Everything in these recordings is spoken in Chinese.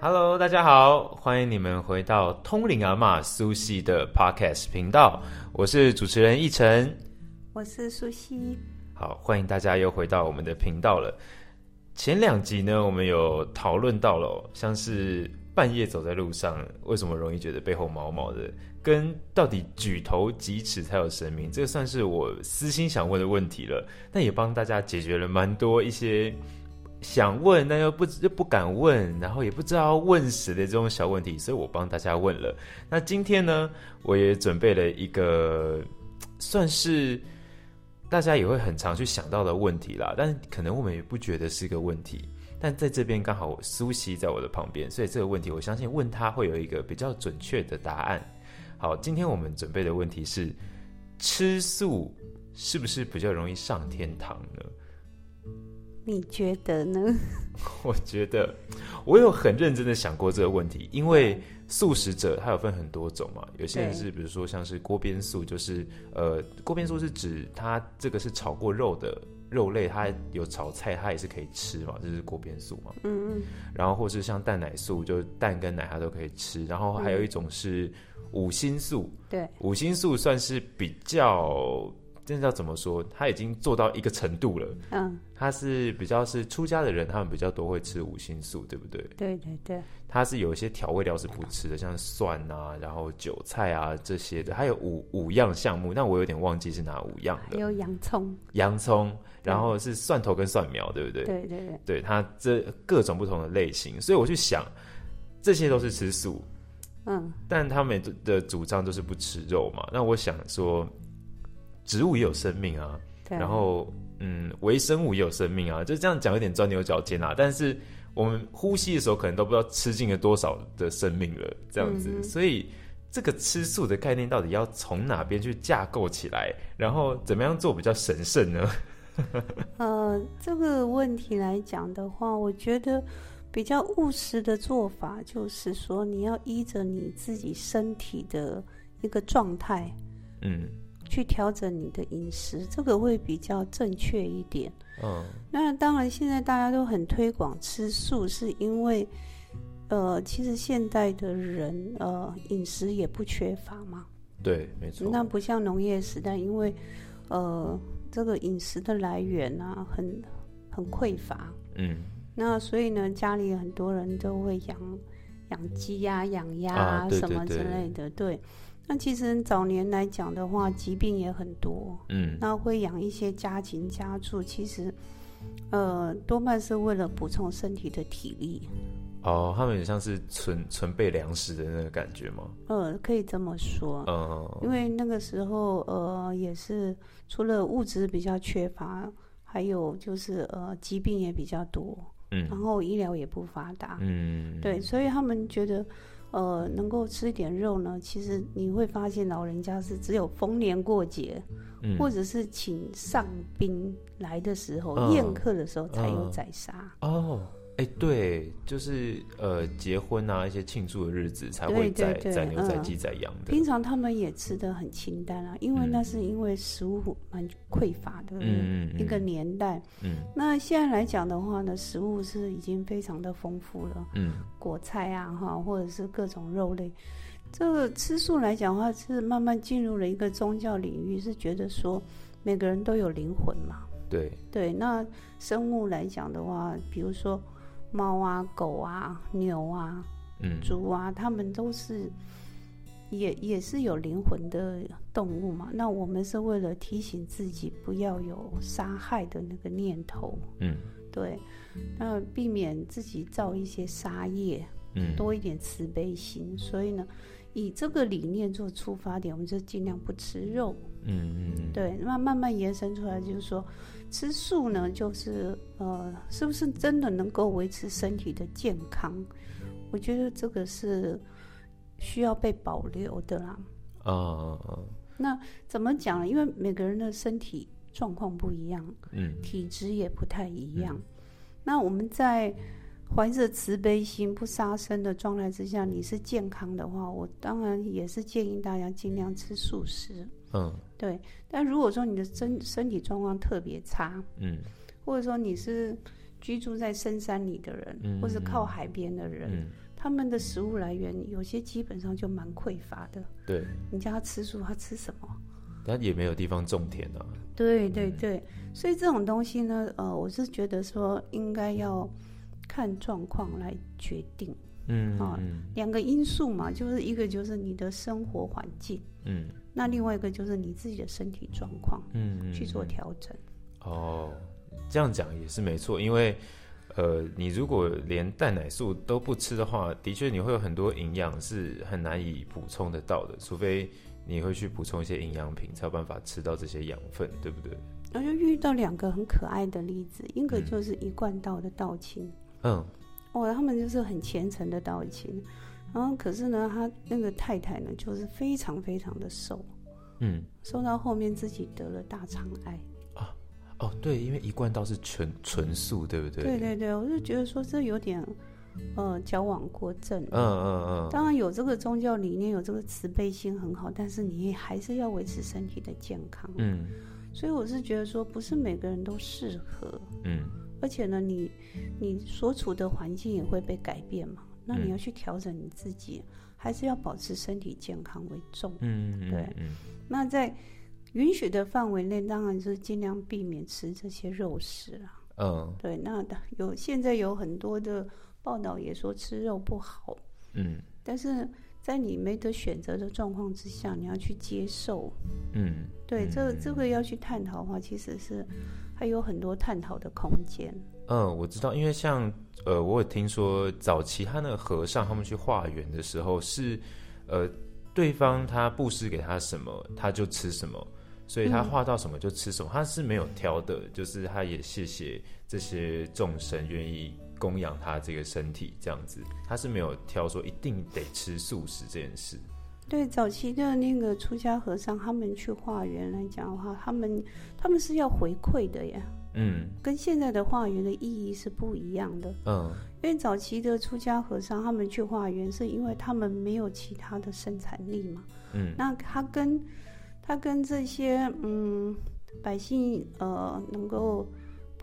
Hello，大家好，欢迎你们回到通灵阿玛苏西的 Podcast 频道，我是主持人奕晨，我是苏西。好，欢迎大家又回到我们的频道了。前两集呢，我们有讨论到了，像是半夜走在路上，为什么容易觉得背后毛毛的，跟到底举头几尺才有神明，这个算是我私心想问的问题了。但也帮大家解决了蛮多一些。想问但又不又不敢问，然后也不知道问谁的这种小问题，所以我帮大家问了。那今天呢，我也准备了一个算是大家也会很常去想到的问题啦，但可能我们也不觉得是一个问题。但在这边刚好苏西在我的旁边，所以这个问题我相信问他会有一个比较准确的答案。好，今天我们准备的问题是：吃素是不是比较容易上天堂呢？你觉得呢？我觉得我有很认真的想过这个问题，因为素食者他有分很多种嘛，有些人是比如说像是锅边素，就是呃锅边素是指它这个是炒过肉的肉类，它有炒菜，它也是可以吃嘛，这是锅边素嘛。嗯嗯。然后或是像蛋奶素，就蛋跟奶它都可以吃。然后还有一种是五星素，对，五星素算是比较。真的要怎么说？他已经做到一个程度了。嗯，他是比较是出家的人，他们比较多会吃五星素，对不对？对对对。他是有一些调味料是不吃的，像蒜啊，然后韭菜啊这些的，还有五五样项目，那我有点忘记是哪五样的。有洋葱，洋葱，然后是蒜头跟蒜苗，对不对？对对对。对他这各种不同的类型，所以我去想，这些都是吃素，嗯，但他们的主张都是不吃肉嘛。那我想说。植物也有生命啊，然后嗯，微生物也有生命啊，就这样讲有点钻牛角尖啊。但是我们呼吸的时候，可能都不知道吃进了多少的生命了，这样子。所以这个吃素的概念到底要从哪边去架构起来，然后怎么样做比较神圣呢？呃，这个问题来讲的话，我觉得比较务实的做法就是说，你要依着你自己身体的一个状态，嗯。去调整你的饮食，这个会比较正确一点。嗯，那当然，现在大家都很推广吃素，是因为，呃，其实现代的人，呃，饮食也不缺乏嘛。对，没错。那不像农业时代，因为，呃，这个饮食的来源啊，很很匮乏。嗯。那所以呢，家里很多人都会养养鸡呀、养鸭啊什么之类的，对。那其实早年来讲的话，疾病也很多，嗯，那会养一些家禽家畜，其实，呃，多半是为了补充身体的体力。哦，他们也像是存存备粮食的那个感觉吗？呃，可以这么说，嗯，因为那个时候，呃，也是除了物质比较缺乏，还有就是呃，疾病也比较多，嗯，然后医疗也不发达，嗯，对，所以他们觉得。呃，能够吃一点肉呢，其实你会发现老人家是只有逢年过节，或者是请上宾来的时候、宴客的时候才有宰杀。哦。哎，对，就是呃，结婚啊，一些庆祝的日子才会宰宰牛、宰鸡、宰羊的。平常他们也吃的很清淡啊，因为那是因为食物蛮匮乏的一个年代。嗯，那现在来讲的话呢，食物是已经非常的丰富了。嗯，果菜啊，哈，或者是各种肉类，这个吃素来讲的话，是慢慢进入了一个宗教领域，是觉得说每个人都有灵魂嘛。对对，那生物来讲的话，比如说。猫啊，狗啊，牛啊，嗯，猪啊，它们都是也也是有灵魂的动物嘛。那我们是为了提醒自己不要有杀害的那个念头，嗯，对，那避免自己造一些杀业，嗯，多一点慈悲心。所以呢，以这个理念做出发点，我们就尽量不吃肉，嗯嗯，对，那慢慢延伸出来就是说。吃素呢，就是呃，是不是真的能够维持身体的健康？我觉得这个是需要被保留的啦。啊那怎么讲呢？因为每个人的身体状况不一样，嗯，体质也不太一样。那我们在怀着慈悲心、不杀生的状态之下，你是健康的话，我当然也是建议大家尽量吃素食。嗯，对。但如果说你的身身体状况特别差，嗯，或者说你是居住在深山里的人，嗯或是靠海边的人，嗯，他们的食物来源有些基本上就蛮匮乏的。对，你叫他吃素，他吃什么？他也没有地方种田啊。对对对，所以这种东西呢，呃，我是觉得说应该要看状况来决定。嗯啊嗯两个因素嘛，就是一个就是你的生活环境，嗯那另外一个就是你自己的身体状况嗯嗯，去做嗯调整。哦，这样讲也是没错，因为呃，你如果连蛋奶素都不吃的话，的确你会有很多营养是很难以补充得到的，除非你会去补充一些营养品，才有办法吃到这些养分，对不对？然后就遇到两个很可爱的例子，一个就是一贯道的道亲，嗯哦，他们就是很虔诚的道亲，然后可是呢，他那个太太呢，就是非常非常的瘦，嗯，瘦到后面自己得了大肠癌。哦，对，因为一贯道是纯纯素，对不对？对对对，我就觉得说这有点呃矫枉过正。嗯嗯嗯，当然有这个宗教理念，有这个慈悲心很好，但是你还是要维持身体的健康。嗯所以我是觉得说，不是每个人都适合，嗯而且呢，你你所处的环境也会被改变嘛，那你嗯要去调整你自己，还是要保持身体健康为重。嗯嗯，对嗯那在允许的范围内，当然是尽量避免吃这些肉食啦。嗯对，那有现在有很多的报道也说吃肉不好，嗯但是在你没得选择的状况之下，你要去接受。嗯，对，这嗯这个要去探讨的话，其实是还有很多探讨的空间。嗯，我知道，因为像呃，我有听说早期他那个和尚他们去化缘的时候是，呃，对方他布施给他什么，他就吃什么，所以他化到什么就吃什么，他是没有挑的，就是他也谢谢这些众生愿意供养他这个身体这样子，他是没有挑说一定得吃素食这件事。对，早期的那个出家和尚，他们去化缘来讲的话，他们他们是要回馈的呀，嗯跟现在的化缘的意义是不一样的。嗯因为早期的出家和尚，他们去化缘，是因为他们没有其他的生产力嘛。嗯那他跟他跟这些嗯百姓呃能够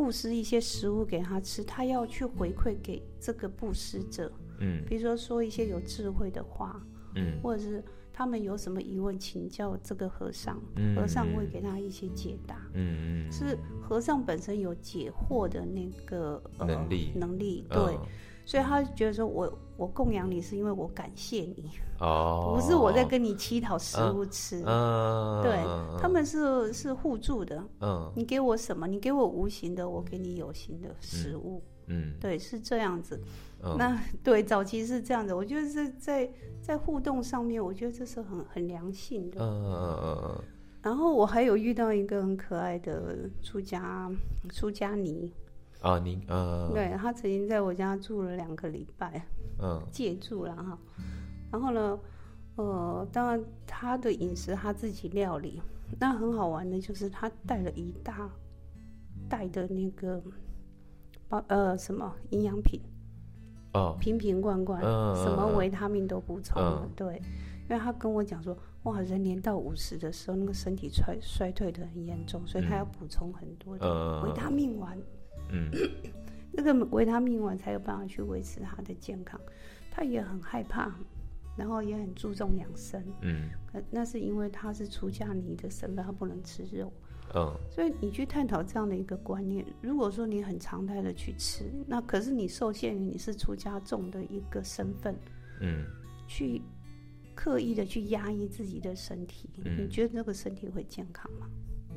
布施一些食物给他吃，他要去回馈给这个布施者，嗯。比如说说一些有智慧的话，嗯。或者是他们有什么疑问请教这个和尚，嗯，和尚会给他一些解答。嗯嗯是和尚本身有解惑的那个、呃、能力。能力对，嗯所以他觉得说我我供养你是因为我感谢你，哦，不是我在跟你乞讨食物吃。嗯，对他们是是互助的，嗯你给我什么，你给我无形的，我给你有形的食物，嗯对，是这样子。嗯那对早期是这样子，我觉得是在在互动上面，我觉得这是很很良性的。嗯嗯嗯然后我还有遇到一个很可爱的出家出家尼，啊，您呃对他曾经在我家住了两个礼拜，嗯。借住了哈。然后呢，呃，当然他的饮食他自己料理，那很好玩的就是他带了一大袋的那个包呃什么营养品，哦。瓶瓶罐罐，嗯什么嗯维他命都补充了，嗯。对。因为他跟我讲说，哇，人年到五十的时候，那个身体衰衰退的很严重，所以他嗯。要补充很多的嗯。维他命丸。嗯这个维他命丸才有办法去维持他的健康。他也很害怕，然后也很注重养生。嗯可那是因为他是出家尼的身份，他不能吃肉。嗯所以你去探讨这样的一个观念，如果说你很常态的去吃，那可是你受限于你是出家众的一个身份，嗯去刻意的去压抑自己的身体，嗯你觉得这个身体会健康吗？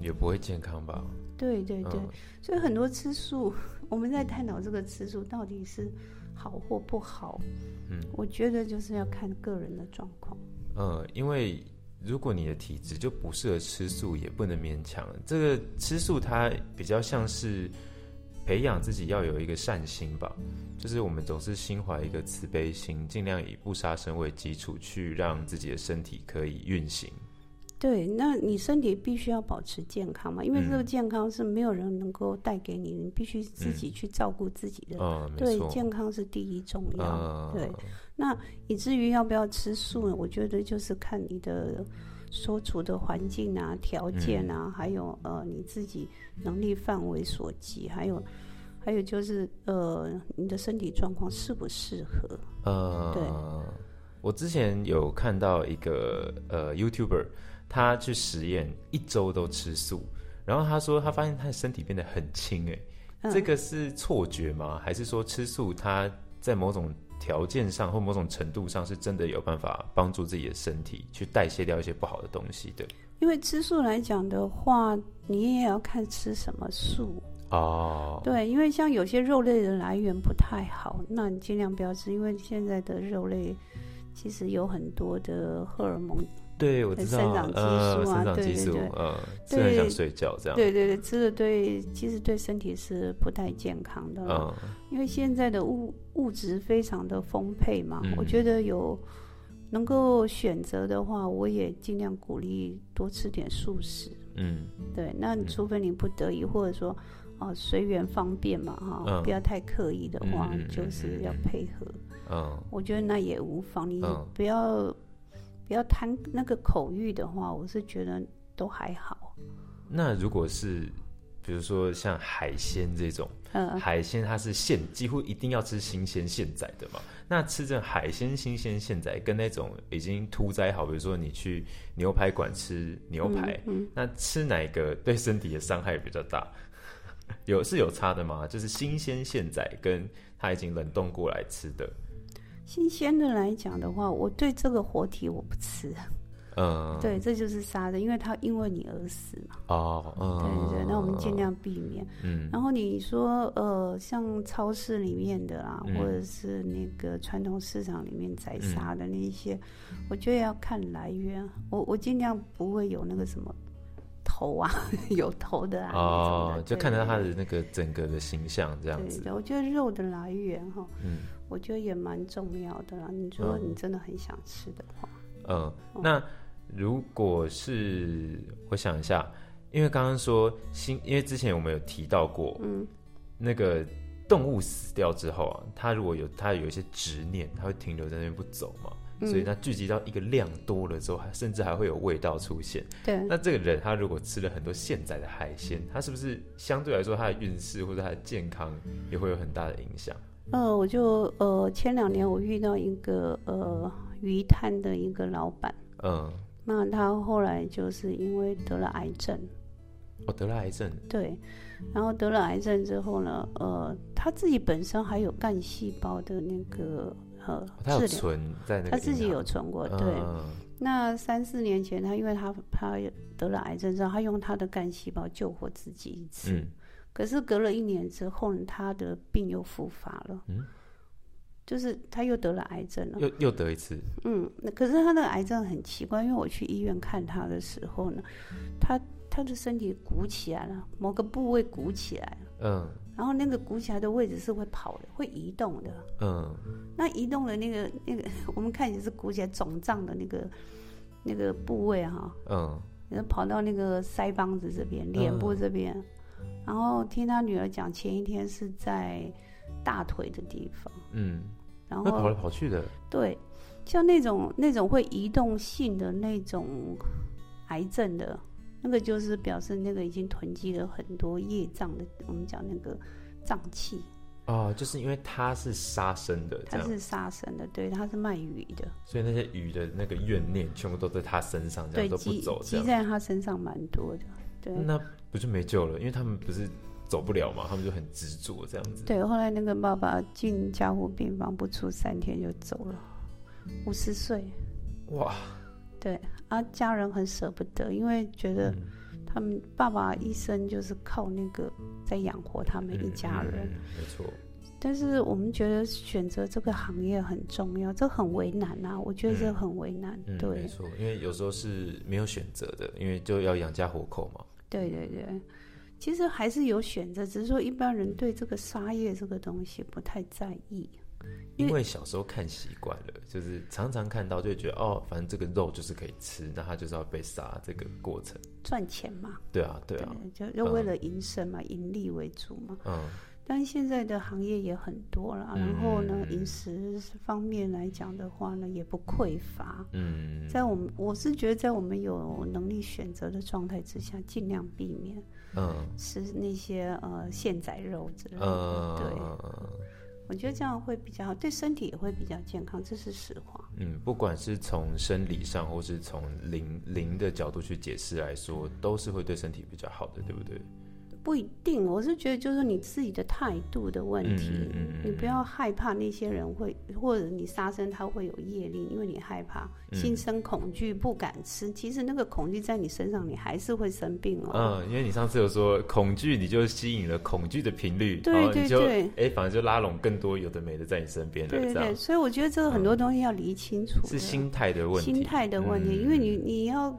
也不会健康吧？对对对，嗯所以很多吃素，我们在探讨这个吃素到底是好或不好，嗯我觉得就是要看个人的状况。嗯，因为如果你的体质就不适合吃素，也不能勉强。这个吃素它比较像是培养自己要有一个善心吧，就是我们总是心怀一个慈悲心，尽量以不杀生为基础，去让自己的身体可以运行。对，那你身体必须要保持健康嘛，因为这个健康是没有人能够带给你，你必须自己去照顾自己的。嗯，对，健康是第一重要。对，那以至于要不要吃素呢？我觉得就是看你的所处的环境啊、条件啊，还有呃你自己能力范围所及，还有还有就是呃你的身体状况适不适合。呃，对。我之前有看到一个呃 YouTuber。他去实验一周都吃素，然后他说他发现他的身体变得很轻，哎，这个是错觉吗？还是说吃素他在某种条件上或某种程度上是真的有办法帮助自己的身体去代谢掉一些不好的东西的？因为吃素来讲的话，你也要看吃什么素哦。对，因为像有些肉类的来源不太好，那你尽量不要吃，因为现在的肉类其实有很多的荷尔蒙。对，我知道，生长激素啊，对对对，嗯，对，想睡觉这样，对对对，吃的对，其实对身体是不太健康的，嗯，因为现在的物物质非常的丰沛嘛，我觉得有能够选择的话，我也尽量鼓励多吃点素食，嗯，对，那除非你不得已，或者说哦随缘方便嘛，哈，不要太刻意的话，就是要配合，嗯，我觉得那也无妨，你不要。不要贪那个口欲的话，我是觉得都还好。那如果是比如说像海鲜这种，嗯，海鲜它是现几乎一定要吃新鲜现宰的嘛？那吃这海鲜新鲜现宰，跟那种已经屠宰好，比如说你去牛排馆吃牛排，嗯那吃哪个对身体的伤害比较大？有是有差的吗？就是新鲜现宰跟它已经冷冻过来吃的。新鲜的来讲的话，我对这个活体我不吃。嗯，对，这就是杀的，因为它因为你而死嘛。哦，对对，那我们尽量避免。嗯，然后你说呃，像超市里面的啦，或者是那个传统市场里面宰杀的那一些，我觉得要看来源。我我尽量不会有那个什么头啊，有头的啊。哦，就看到它的那个整个的形象这样子。对，我觉得肉的来源哈。嗯。我觉得也蛮重要的啦。你说你真的很想吃的话，嗯，那如果是我想一下，因为刚刚说新，因为之前我们有提到过，嗯，那个动物死掉之后啊，它如果有它有一些执念，它会停留在那边不走嘛，所以它聚集到一个量多了之后，还甚至还会有味道出现。对，那这个人他如果吃了很多现宰的海鲜，他是不是相对来说他的运势或者他的健康也会有很大的影响？呃，我就呃前两年我遇到一个呃鱼摊的一个老板，嗯，那他后来就是因为得了癌症，哦，得了癌症，对，然后得了癌症之后呢，呃，他自己本身还有干细胞的那个呃他有存在那他自己有存过，对，那三四年前他因为他他得了癌症之后，他用他的干细胞救活自己一次。可是隔了一年之后，他的病又复发了。嗯，就是他又得了癌症了。又又得一次。嗯，那可是他的癌症很奇怪，因为我去医院看他的时候呢，他他的身体鼓起来了，某个部位鼓起来了。嗯。然后那个鼓起来的位置是会跑的，会移动的。嗯。那移动的那个那个，我们看起来是鼓起来肿胀的那个那个部位哈。嗯。然后跑到那个腮帮子这边，脸部这边。然后听他女儿讲，前一天是在大腿的地方，嗯，然后跑来跑去的，对，像那种那种会移动性的那种癌症的，那个就是表示那个已经囤积了很多业障的，我们讲那个脏器。哦，就是因为它是杀生的，它是杀生的，对，它是卖鱼的，所以那些鱼的那个怨念全部都在他身上，这样都不走，积在他身上蛮多的，对，那。不就没救了？因为他们不是走不了嘛，他们就很执着这样子。对，后来那个爸爸进加护病房不出三天就走了，五十岁。哇！对啊，家人很舍不得，因为觉得他们爸爸一生就是靠那个在养活他们一家人。没错。但是我们觉得选择这个行业很重要，这很为难啊！我觉得这很为难。对，没错，因为有时候是没有选择的，因为就要养家活口嘛。对对对，其实还是有选择，只是说一般人对这个沙业这个东西不太在意。因为小时候看习惯了，就是常常看到，就觉得哦，反正这个肉就是可以吃，那它就是要被杀，这个过程赚钱嘛？对啊，对啊，就就为了营生嘛，盈利为主嘛。嗯。但是现在的行业也很多了，然后呢，饮食方面来讲的话呢，也不匮乏。嗯。在我们，我是觉得在我们有能力选择的状态之下，尽量避免嗯吃那些呃现宰肉之类的。对。我觉得这样会比较好，对身体也会比较健康，这是实话。嗯，不管是从生理上，或是从灵灵的角度去解释来说，都是会对身体比较好的，对不对？不一定，我是觉得就是你自己的态度的问题，你不要害怕那些人会，或者你杀生他会有业力，因为你害怕，心生恐惧不敢吃。其实那个恐惧在你身上，你还是会生病哦。嗯，因为你上次有说恐惧，你就吸引了恐惧的频率，对对对，哎，反正就拉拢更多有的没的在你身边的，对对。所以我觉得这个很多东西要理清楚，是心态的问题，心态的问题，因为你你要。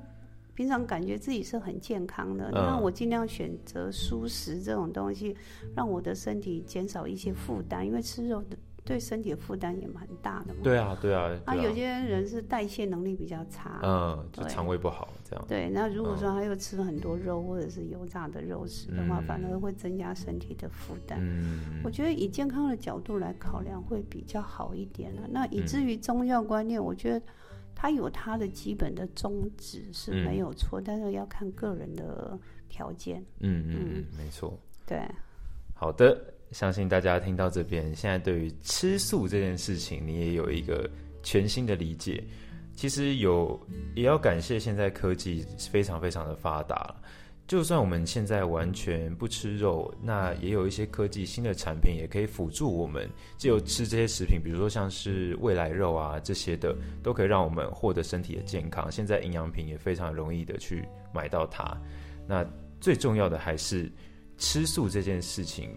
平常感觉自己是很健康的，那我尽量选择蔬食这种东西，让我的身体减少一些负担。因为吃肉的对身体的负担也蛮大的嘛。对啊，对啊。啊，有些人是代谢能力比较差，嗯，就肠胃不好这样。对，那如果说他又吃了很多肉或者是油炸的肉食的话，反而会增加身体的负担。嗯，我觉得以健康的角度来考量会比较好一点了。那以至于宗教观念，我觉得。它有它的基本的宗旨是没有错，但是要看个人的条件。嗯嗯，没错。对，好的，相信大家听到这边，现在对于吃素这件事情，你也有一个全新的理解。其实有，也要感谢现在科技非常非常的发达。就算我们现在完全不吃肉，那也有一些科技新的产品也可以辅助我们，借由吃这些食品，比如说像是未来肉啊这些的，都可以让我们获得身体的健康。现在营养品也非常容易的去买到它。那最重要的还是吃素这件事情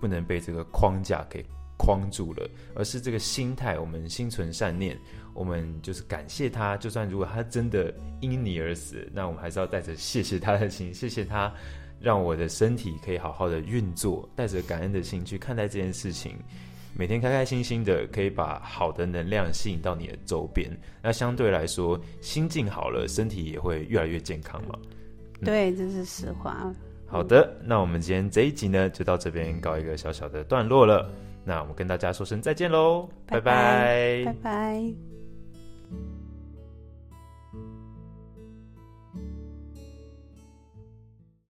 不能被这个框架给框住了，而是这个心态，我们心存善念。我们就是感谢他，就算如果他真的因你而死，那我们还是要带着谢谢他的心，谢谢他让我的身体可以好好的运作，带着感恩的心去看待这件事情，每天开开心心的，可以把好的能量吸引到你的周边。那相对来说，心境好了，身体也会越来越健康嘛。对，这是实话。好的，那我们今天这一集呢，就到这边告一个小小的段落了。那我们跟大家说声再见喽，拜拜，拜拜。You